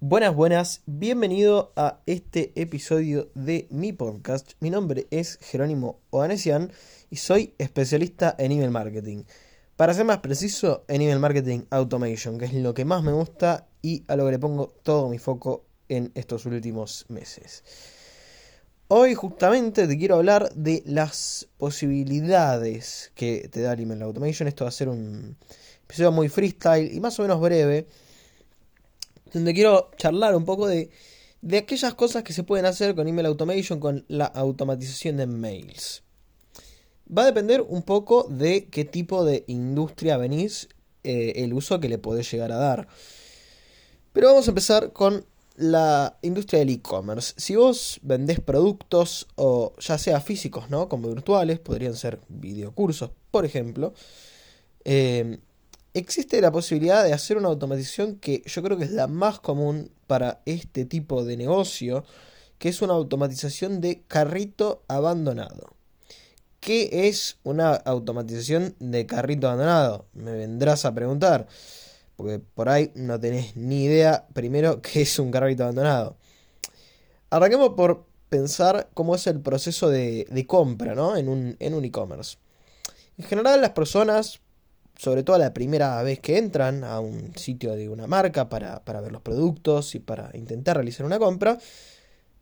Buenas, buenas, bienvenido a este episodio de mi podcast. Mi nombre es Jerónimo Oanesian y soy especialista en email marketing. Para ser más preciso, en email marketing automation, que es lo que más me gusta y a lo que le pongo todo mi foco en estos últimos meses. Hoy justamente te quiero hablar de las posibilidades que te da el email automation. Esto va a ser un episodio muy freestyle y más o menos breve donde quiero charlar un poco de, de aquellas cosas que se pueden hacer con email automation, con la automatización de mails. Va a depender un poco de qué tipo de industria venís, eh, el uso que le podés llegar a dar. Pero vamos a empezar con la industria del e-commerce. Si vos vendés productos, o ya sea físicos, ¿no? Como virtuales, podrían ser videocursos, por ejemplo. Eh, existe la posibilidad de hacer una automatización que yo creo que es la más común para este tipo de negocio, que es una automatización de carrito abandonado. ¿Qué es una automatización de carrito abandonado? Me vendrás a preguntar, porque por ahí no tenés ni idea primero qué es un carrito abandonado. Arranquemos por pensar cómo es el proceso de, compra ¿no? en un e-commerce. en general las personas sobre todo la primera vez que entran a un sitio de una marca para, ver los productos y para intentar realizar una compra,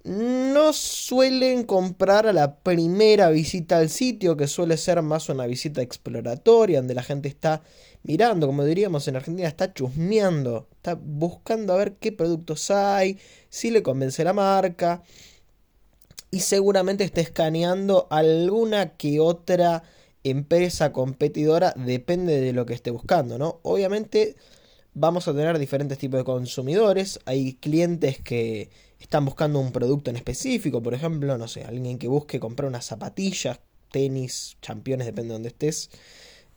no suelen comprar a la primera visita al sitio, que suele ser más una visita exploratoria, donde la gente está mirando, como diríamos en Argentina, está chusmeando, está buscando a ver qué productos hay, si le convence la marca, y seguramente está escaneando alguna que otra empresa competidora depende de lo que esté buscando, ¿no? Obviamente vamos a tener diferentes tipos de consumidores, hay clientes que están buscando un producto en específico, por ejemplo, no sé, alguien que busque comprar unas zapatillas, tenis, championes, depende de donde estés,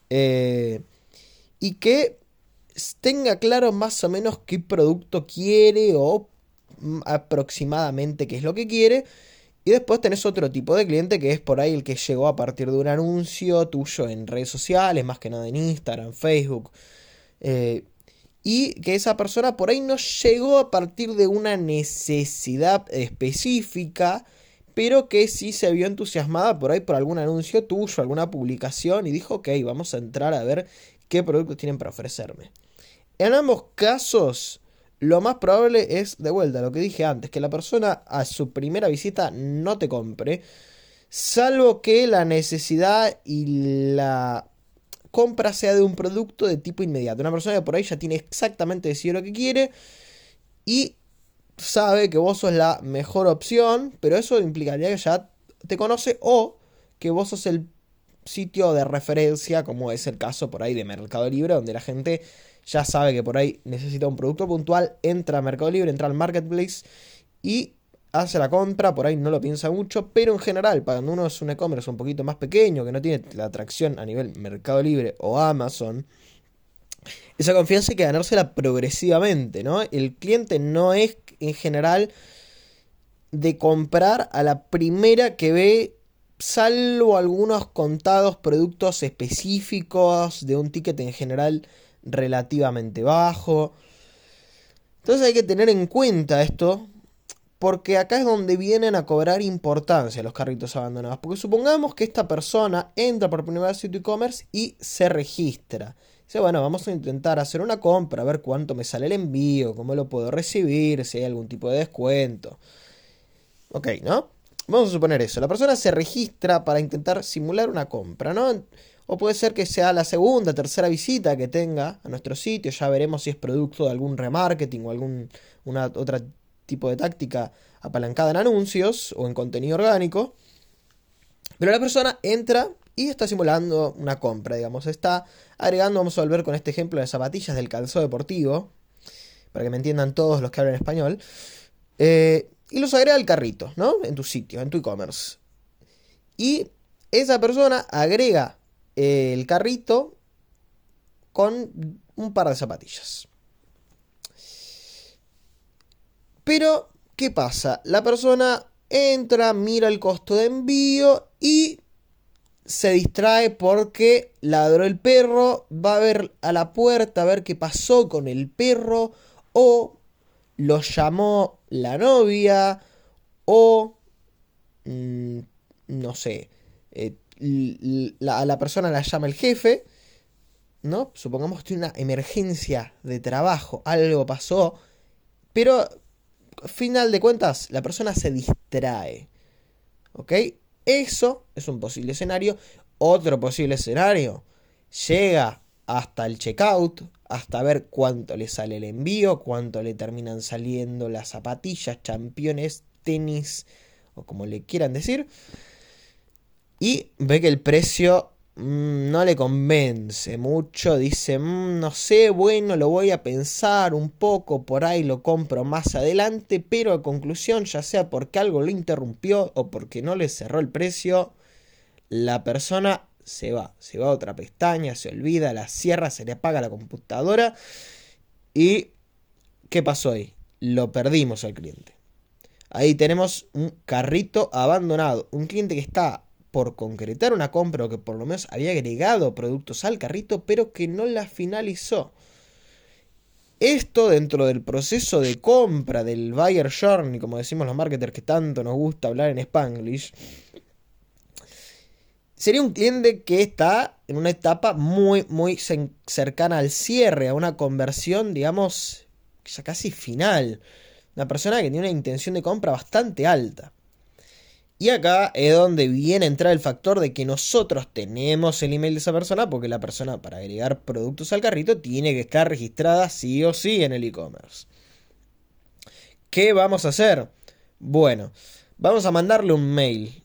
eh, y que tenga claro más o menos qué producto quiere o mm, aproximadamente qué es lo que quiere y después tenés otro tipo de cliente que es por ahí el que llegó a partir de un anuncio tuyo en redes sociales, más que nada en Instagram, Facebook. Eh, y que esa persona por ahí no llegó a partir de una necesidad específica, pero que sí se vio entusiasmada por ahí por algún anuncio tuyo, alguna publicación y dijo, ok, vamos a entrar a ver qué productos tienen para ofrecerme. En ambos casos, lo más probable es, de vuelta, lo que dije antes, que la persona a su primera visita no te compre, salvo que la necesidad y la compra sea de un producto de tipo inmediato. Una persona que por ahí ya tiene exactamente decidido lo que quiere y sabe que vos sos la mejor opción, pero eso implicaría que ya te conoce o que vos sos el sitio de referencia, como es el caso por ahí de Mercado Libre, donde la gente ya sabe que por ahí necesita un producto puntual, entra a Mercado Libre, entra al Marketplace y hace la compra, por ahí no lo piensa mucho, pero en general, cuando uno es un e-commerce un poquito más pequeño, que no tiene la atracción a nivel Mercado Libre o Amazon, esa confianza hay que ganársela progresivamente, ¿no? El cliente no es en general de comprar a la primera que ve, salvo algunos contados productos específicos de un ticket en general relativamente bajo. Entonces hay que tener en cuenta esto, porque acá es donde vienen a cobrar importancia los carritos abandonados. Porque supongamos que esta persona entra por primera vez a sitio e-commerce y se registra. Dice, bueno, vamos a intentar hacer una compra, a ver cuánto me sale el envío, cómo lo puedo recibir, si hay algún tipo de descuento. Ok, ¿no? Vamos a suponer eso. La persona se registra para intentar simular una compra, ¿no? O puede ser que sea la segunda, tercera visita que tenga a nuestro sitio. Ya veremos si es producto de algún remarketing o algún una, otro tipo de táctica apalancada en anuncios o en contenido orgánico. Pero la persona entra y está simulando una compra, digamos. Está agregando, vamos a volver con este ejemplo de zapatillas del calzado deportivo, para que me entiendan todos los que hablan español. Eh, y los agrega al carrito, ¿no? En tu sitio, en tu e-commerce. Y esa persona agrega el carrito con un par de zapatillas. Pero, ¿qué pasa? La persona entra, mira el costo de envío y se distrae porque ladró el perro, va a ver a la puerta a ver qué pasó con el perro o lo llamó la novia o, mm, no sé, eh, a la persona la llama el jefe, ¿no? Supongamos que una emergencia de trabajo, algo pasó, pero final de cuentas la persona se distrae, ¿ok? Eso es un posible escenario. Otro posible escenario, llega hasta el checkout, hasta ver cuánto le sale el envío, cuánto le terminan saliendo las zapatillas, championes, tenis o como le quieran decir. Y ve que el precio mm, no le convence mucho. Dice, mm, no sé, bueno, lo voy a pensar un poco, por ahí lo compro más adelante, pero a conclusión, ya sea porque algo lo interrumpió o porque no le cerró el precio, la persona se va, se va a otra pestaña, se olvida, la cierra, se le apaga la computadora y ¿qué pasó ahí? Lo perdimos al cliente. Ahí tenemos un carrito abandonado, un cliente que está por concretar una compra o que por lo menos había agregado productos al carrito, pero que no la finalizó. Esto dentro del proceso de compra del buyer journey, como decimos los marketers que tanto nos gusta hablar en Spanglish, sería un cliente que está en una etapa muy, muy cercana al cierre, a una conversión, digamos, ya casi final. Una persona que tiene una intención de compra bastante alta. Y acá es donde viene a entrar el factor de que nosotros tenemos el email de esa persona, porque la persona para agregar productos al carrito tiene que estar registrada sí o sí en el e-commerce. ¿Qué vamos a hacer? Bueno, vamos a mandarle un mail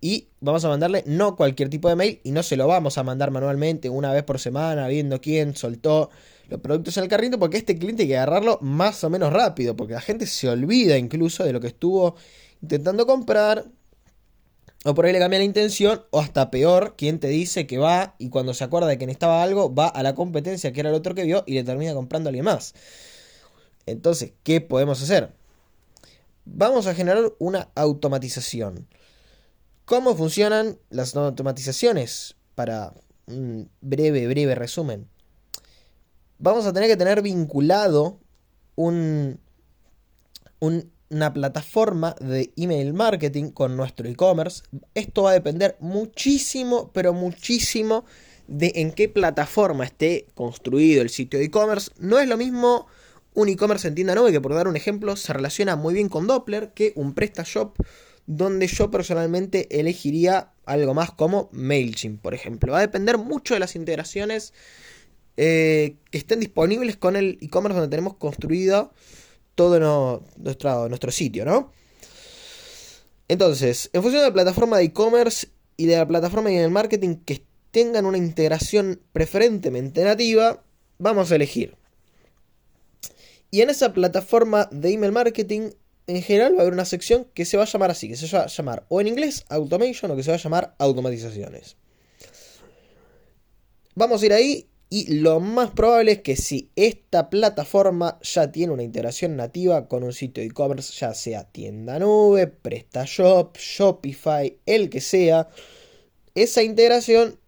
y vamos a mandarle no cualquier tipo de mail y no se lo vamos a mandar manualmente una vez por semana viendo quién soltó los productos en el carrito porque este cliente hay que agarrarlo más o menos rápido porque la gente se olvida incluso de lo que estuvo intentando comprar o por ahí le cambia la intención o hasta peor quien te dice que va y cuando se acuerda de que necesitaba algo va a la competencia que era el otro que vio y le termina comprando a alguien más. Entonces, ¿qué podemos hacer? Vamos a generar una automatización. ¿Cómo funcionan las automatizaciones? Para un breve, breve resumen. Vamos a tener que tener vinculado un, una plataforma de email marketing con nuestro e-commerce. Esto va a depender muchísimo, pero muchísimo de en qué plataforma esté construido el sitio de e-commerce. No es lo mismo un e-commerce en tienda nube que por dar un ejemplo se relaciona muy bien con Doppler que un PrestaShop donde yo personalmente elegiría algo más como MailChimp, por ejemplo. Va a depender mucho de las integraciones eh, que estén disponibles con el e-commerce donde tenemos construido todo nuestro, nuestro sitio, ¿no? Entonces, en función de la plataforma de e-commerce y de la plataforma de marketing que tengan una integración preferentemente nativa, vamos a elegir. Y en esa plataforma de email marketing en general va a haber una sección que se va a llamar así, que se va a llamar o en inglés automation o que se va a llamar automatizaciones. Vamos a ir ahí y lo más probable es que si esta plataforma ya tiene una integración nativa con un sitio de e-commerce, ya sea tienda nube, PrestaShop, Shopify, el que sea, esa integración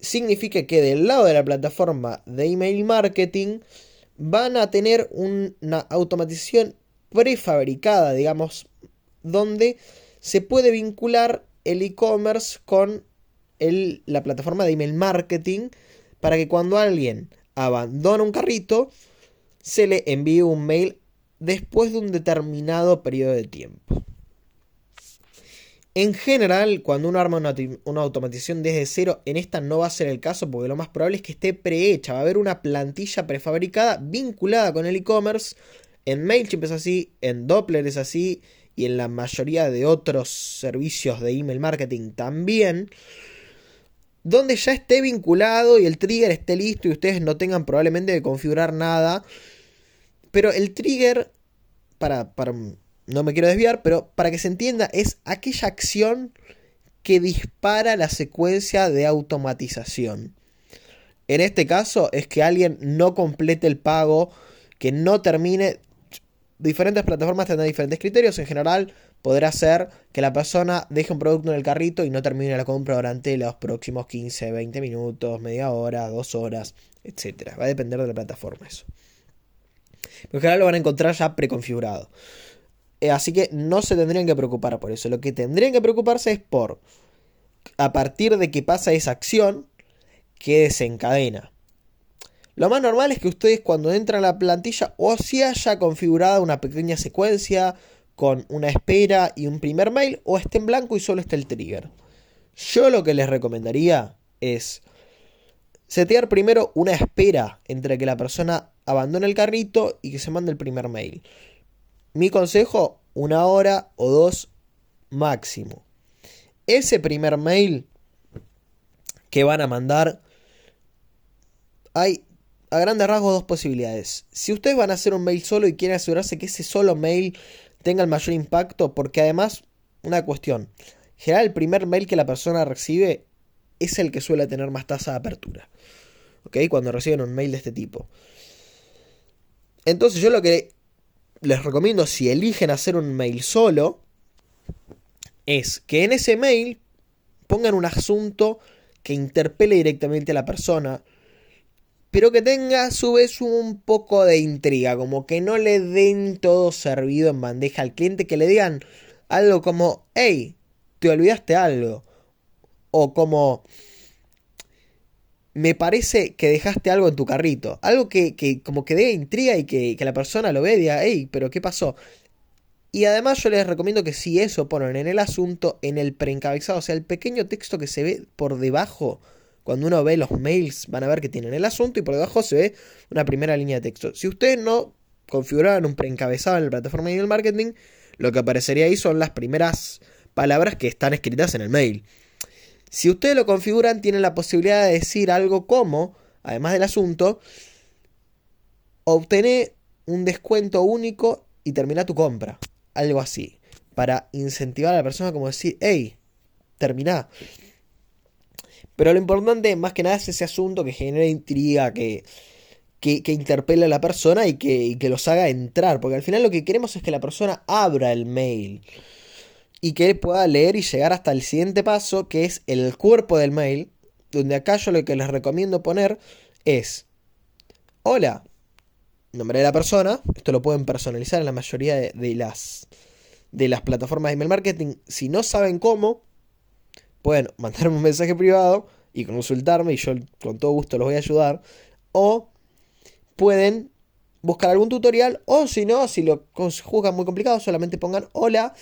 significa que del lado de la plataforma de email marketing van a tener una automatización prefabricada, digamos, donde se puede vincular el e-commerce con la plataforma de email marketing para que cuando alguien abandona un carrito, se le envíe un mail después de un determinado periodo de tiempo. En general, cuando uno arma una, una, automatización desde cero, en esta no va a ser el caso porque lo más probable es que esté prehecha. Va a haber una plantilla prefabricada vinculada con el e-commerce en MailChimp es así, en Doppler es así y en la mayoría de otros servicios de email marketing también. Donde ya esté vinculado y el trigger esté listo y ustedes no tengan probablemente que configurar nada. Pero el trigger, para, para no me quiero desviar, pero para que se entienda, es aquella acción que dispara la secuencia de automatización. En este caso es que alguien no complete el pago, que no termine diferentes plataformas tendrán diferentes criterios. En general, podrá ser que la persona deje un producto en el carrito y no termine la compra durante los próximos 15, 20 minutos, media hora, dos horas, etc. Va a depender de la plataforma eso. en general lo van a encontrar ya preconfigurado. Eh, así que no se tendrían que preocupar por eso. Lo que tendrían que preocuparse es por, a partir de que pasa esa acción, que desencadena. Lo más normal es que ustedes cuando entran a la plantilla o si haya configurada una pequeña secuencia con una espera y un primer mail o esté en blanco y solo esté el trigger. Yo lo que les recomendaría es setear primero una espera entre que la persona abandone el carrito y que se mande el primer mail. Mi consejo, una hora o dos máximo. Ese primer mail que van a mandar, hay a grandes rasgos dos posibilidades. Si ustedes van a hacer un mail solo y quieren asegurarse que ese solo mail tenga el mayor impacto, porque además, una cuestión, general el primer mail que la persona recibe es el que suele tener más tasa de apertura. ¿Ok? Cuando reciben un mail de este tipo. Entonces yo lo que les recomiendo si eligen hacer un mail solo es que en ese mail pongan un asunto que interpele directamente a la persona, pero que tenga a su vez un poco de intriga, como que no le den todo servido en bandeja al cliente, que le digan algo como, hey, te olvidaste algo, o como, me parece que dejaste algo en tu carrito. Algo que, como que dé intriga y que, la persona lo vea y diga, hey, pero ¿qué pasó? Y además yo les recomiendo que si eso ponen en el asunto, en el preencabezado, o sea, el pequeño texto que se ve por debajo, cuando uno ve los mails, van a ver que tienen el asunto y por debajo se ve una primera línea de texto. Si ustedes no configuraran un preencabezado en la plataforma de email marketing, lo que aparecería ahí son las primeras palabras que están escritas en el mail. Si ustedes lo configuran, tienen la posibilidad de decir algo como, además del asunto, obtener un descuento único y termina tu compra. Algo así. Para incentivar a la persona como decir, hey, termina. Pero lo importante más que nada es ese asunto que genera intriga, que, que, interpela a la persona y que, los haga entrar. Porque al final lo que queremos es que la persona abra el mail y que pueda leer y llegar hasta el siguiente paso, que es el cuerpo del mail, donde acá yo lo que les recomiendo poner es, hola, nombre de la persona, esto lo pueden personalizar en la mayoría de, las, de las plataformas de email marketing, si no saben cómo, pueden mandarme un mensaje privado y consultarme y yo con todo gusto los voy a ayudar, o pueden buscar algún tutorial, o si no, si lo juzgan muy complicado, solamente pongan hola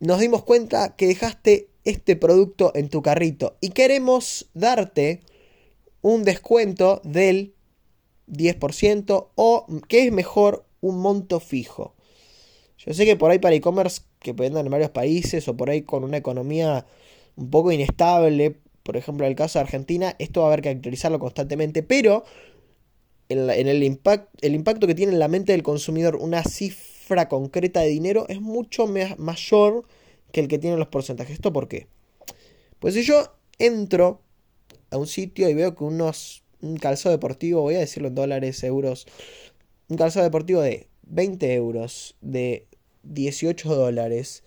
nos dimos cuenta que dejaste este producto en tu carrito y queremos darte un descuento del 10% o que es mejor un monto fijo. Yo sé que por ahí para e-commerce que vendan en varios países o por ahí con una economía un poco inestable, por ejemplo en el caso de Argentina, esto va a haber que actualizarlo constantemente, pero en, el, el impacto que tiene en la mente del consumidor una cifra concreta de dinero es mucho mayor que el que tienen los porcentajes. ¿Esto por qué? Pues si yo entro a un sitio y veo que unos, un calzado deportivo, voy a decirlo en dólares, euros, un calzado deportivo de 20 euros, de 18 dólares,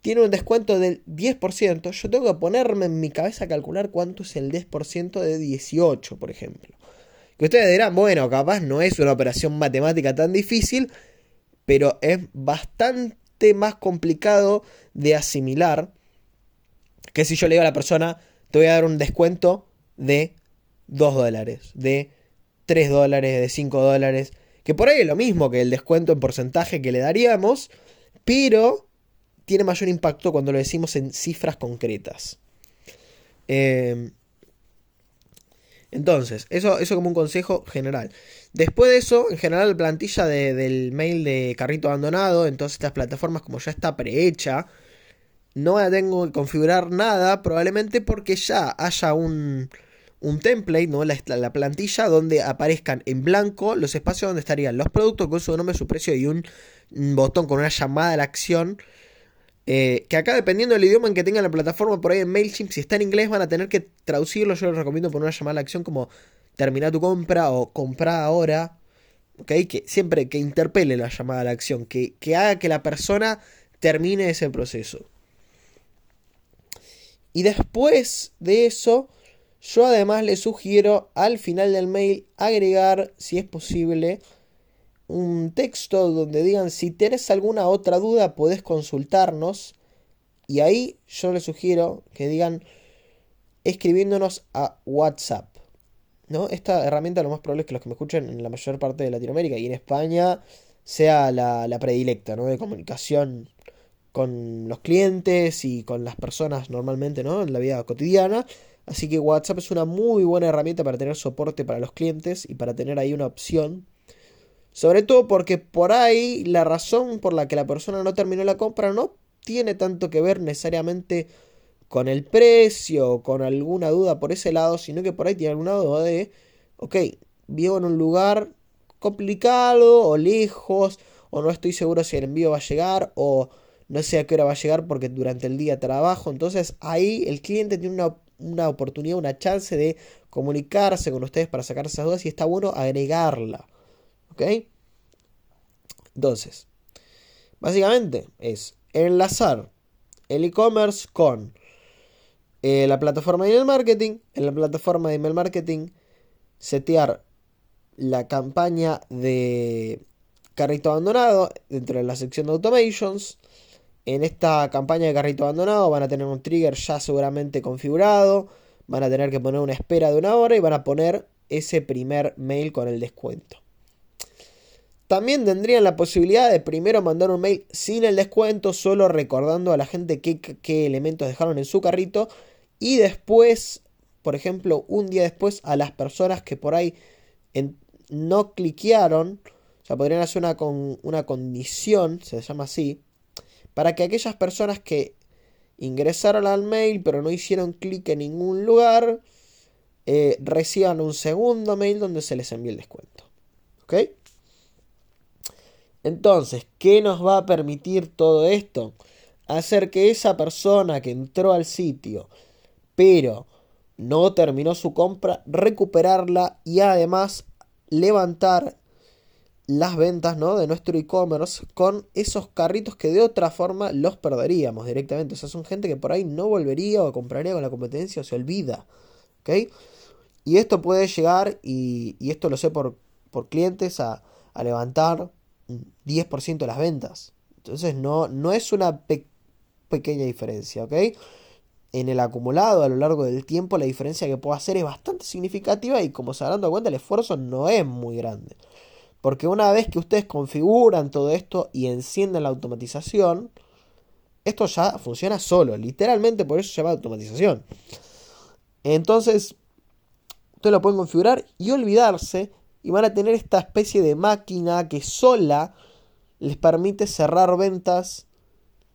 tiene un descuento del 10%, yo tengo que ponerme en mi cabeza a calcular cuánto es el 10% de 18, por ejemplo. Que ustedes dirán, bueno, capaz no es una operación matemática tan difícil, pero es bastante más complicado de asimilar que si yo le digo a la persona, te voy a dar un descuento de 2 dólares, de 3 dólares, de 5 dólares, que por ahí es lo mismo que el descuento en porcentaje que le daríamos, pero tiene mayor impacto cuando lo decimos en cifras concretas. Eh, entonces, eso, eso como un consejo general. Después de eso, en general, la plantilla del mail de carrito abandonado, en todas estas plataformas, como ya está prehecha, no tengo que configurar nada, probablemente porque ya haya un, un template, ¿no? La, la, plantilla donde aparezcan en blanco los espacios donde estarían los productos con su nombre, su precio y un botón con una llamada a la acción eh, que acá, dependiendo del idioma en que tenga la plataforma, por ahí en MailChimp, si está en inglés, van a tener que traducirlo. Yo les recomiendo poner una llamada a la acción como terminar tu compra o comprar ahora. ¿Ok? Que siempre que interpele la llamada a la acción, que, que haga que la persona termine ese proceso. Y después de eso, yo además le sugiero al final del mail agregar, si es posible, un texto donde digan si tenés alguna otra duda podés consultarnos y ahí yo les sugiero que digan escribiéndonos a WhatsApp. ¿no? Esta herramienta lo más probable es que los que me escuchen en la mayor parte de Latinoamérica y en España sea la, la predilecta ¿no? de comunicación con los clientes y con las personas normalmente ¿no? en la vida cotidiana. Así que WhatsApp es una muy buena herramienta para tener soporte para los clientes y para tener ahí una opción. Sobre todo porque por ahí la razón por la que la persona no terminó la compra no tiene tanto que ver necesariamente con el precio o con alguna duda por ese lado, sino que por ahí tiene alguna duda de, ok, vivo en un lugar complicado o lejos, o no estoy seguro si el envío va a llegar, o no sé a qué hora va a llegar porque durante el día trabajo. Entonces ahí el cliente tiene una una oportunidad, una chance de comunicarse con ustedes para sacar esas dudas y está bueno agregarla. ¿Ok? Entonces, básicamente es enlazar el e-commerce con eh, la plataforma de email marketing. En la plataforma de email marketing, setear la campaña de carrito abandonado dentro de la sección de automations en esta campaña de carrito abandonado van a tener un trigger ya seguramente configurado, van a tener que poner una espera de una hora y van a poner ese primer mail con el descuento. También tendrían la posibilidad de primero mandar un mail sin el descuento, solo recordando a la gente qué, elementos dejaron en su carrito y después, por ejemplo, un día después a las personas que por ahí no cliquearon, o sea, podrían hacer una, con, una condición, se llama así, para que aquellas personas que ingresaron al mail pero no hicieron clic en ningún lugar eh, reciban un segundo mail donde se les envíe el descuento. ¿Ok? Entonces, ¿qué nos va a permitir todo esto? Hacer que esa persona que entró al sitio pero no terminó su compra, recuperarla y además levantar las ventas ¿no? de nuestro e-commerce con esos carritos que de otra forma los perderíamos directamente. O sea, son gente que por ahí no volvería o compraría con la competencia o se olvida. Y esto puede llegar, y, esto lo sé por, por clientes, a, levantar 10% de las ventas. Entonces no, no es una pequeña diferencia, ¿ok? En el acumulado a lo largo del tiempo la diferencia que puedo hacer es bastante significativa y como se habrán dado cuenta el esfuerzo no es muy grande. Porque una vez que ustedes configuran todo esto y encienden la automatización, esto ya funciona solo. Literalmente por eso se llama automatización. Entonces, ustedes lo pueden configurar y olvidarse y van a tener esta especie de máquina que sola les permite cerrar ventas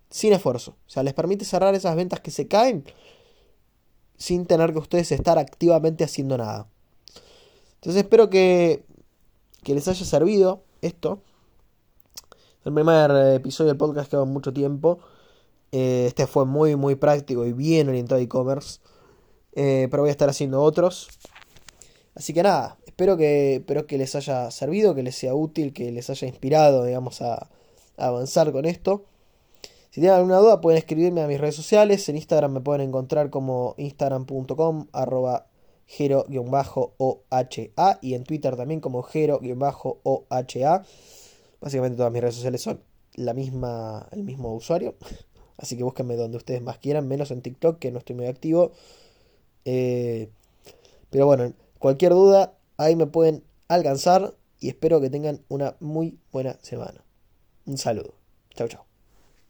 sin esfuerzo. O sea, les permite cerrar esas ventas que se caen sin tener que ustedes estar activamente haciendo nada. Entonces espero que que les haya servido esto. El primer episodio del podcast quedó mucho tiempo. Eh, este fue muy, muy práctico y bien orientado a e-commerce. Eh, pero voy a estar haciendo otros. Así que nada, espero que, espero que les haya servido, que les sea útil, que les haya inspirado, digamos, a, avanzar con esto. Si tienen alguna duda pueden escribirme a mis redes sociales. En Instagram me pueden encontrar como instagram.com arroba Gero-OHA y en Twitter también como Gero-OHA. Básicamente todas mis redes sociales son la misma, el mismo usuario. Así que búsquenme donde ustedes más quieran, menos en TikTok, que no estoy muy activo. Eh, pero bueno, cualquier duda, ahí me pueden alcanzar y espero que tengan una muy buena semana. Un saludo. Chao, chao.